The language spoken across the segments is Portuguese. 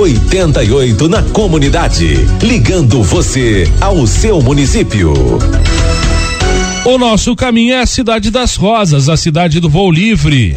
88 na comunidade. Ligando você ao seu município. O nosso caminho é a cidade das rosas, a cidade do voo livre.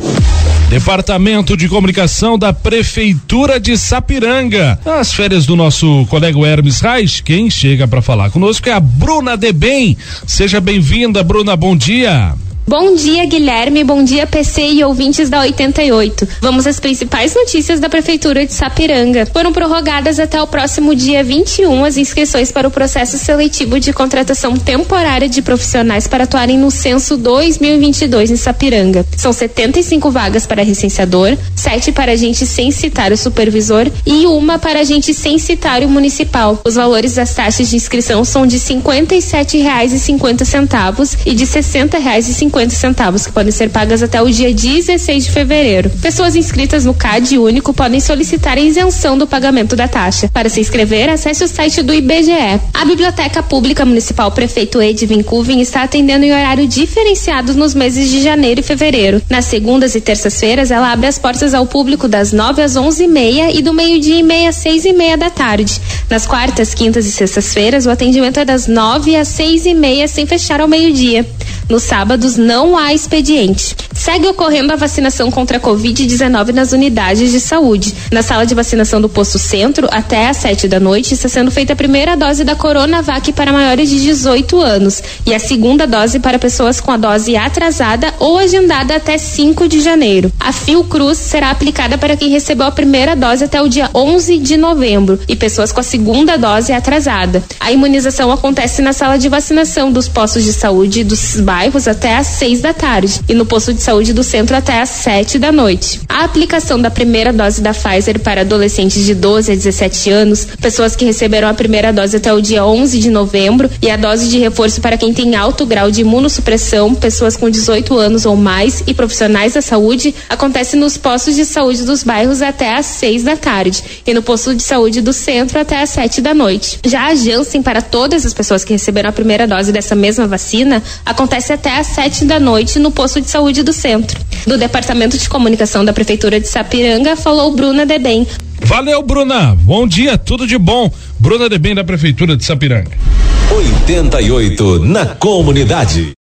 Departamento de Comunicação da Prefeitura de Sapiranga. As férias do nosso colega Hermes Reis, quem chega para falar conosco é a Bruna Debem. Seja bem-vinda, Bruna, bom dia. Bom dia, Guilherme. Bom dia, PC e ouvintes da 88. Vamos às principais notícias da Prefeitura de Sapiranga. Foram prorrogadas até o próximo dia 21 as inscrições para o processo seletivo de contratação temporária de profissionais para atuarem no censo 2022 em Sapiranga. São 75 vagas para recenseador, 7 para agente censitário supervisor e uma para agente censitário municipal. Os valores das taxas de inscrição são de R$ 57,50 e de R$ 60,50 50 centavos, que podem ser pagas até o dia 16 de fevereiro. Pessoas inscritas no CAD único podem solicitar isenção do pagamento da taxa. Para se inscrever, acesse o site do IBGE. A Biblioteca Pública Municipal Prefeito Ed Vincuven está atendendo em horário diferenciado nos meses de janeiro e fevereiro. Nas segundas e terças-feiras, ela abre as portas ao público das 9 às 11 e meia e do meio-dia e meia às 6 e meia da tarde. Nas quartas, quintas e sextas-feiras, o atendimento é das 9 às 6 e meia, sem fechar ao meio-dia. Nos sábados não há expediente. Segue ocorrendo a vacinação contra a Covid-19 nas unidades de saúde. Na sala de vacinação do Posto Centro, até às 7 da noite, está sendo feita a primeira dose da Coronavac para maiores de 18 anos e a segunda dose para pessoas com a dose atrasada ou agendada até 5 de janeiro. A Fiocruz será aplicada para quem recebeu a primeira dose até o dia 11 de novembro e pessoas com a segunda dose atrasada. A imunização acontece na sala de vacinação dos postos de saúde dos bairros até às 6 da tarde e no posto de saúde do centro até às 7 da noite. A aplicação da primeira dose da Pfizer para adolescentes de 12 a 17 anos, pessoas que receberam a primeira dose até o dia 11 de novembro e a dose de reforço para quem tem alto grau de imunossupressão, pessoas com 18 anos ou mais e profissionais da saúde, acontece nos postos de saúde dos bairros até às 6 da tarde e no posto de saúde do centro até às 7 da noite. Já a Janssen para todas as pessoas que receberam a primeira dose dessa mesma vacina acontece até às 7 da noite no posto de saúde do centro. Do Departamento de Comunicação da Prefeitura de Sapiranga, falou Bruna Debem. Valeu, Bruna. Bom dia, tudo de bom. Bruna Debem da Prefeitura de Sapiranga. 88 na comunidade.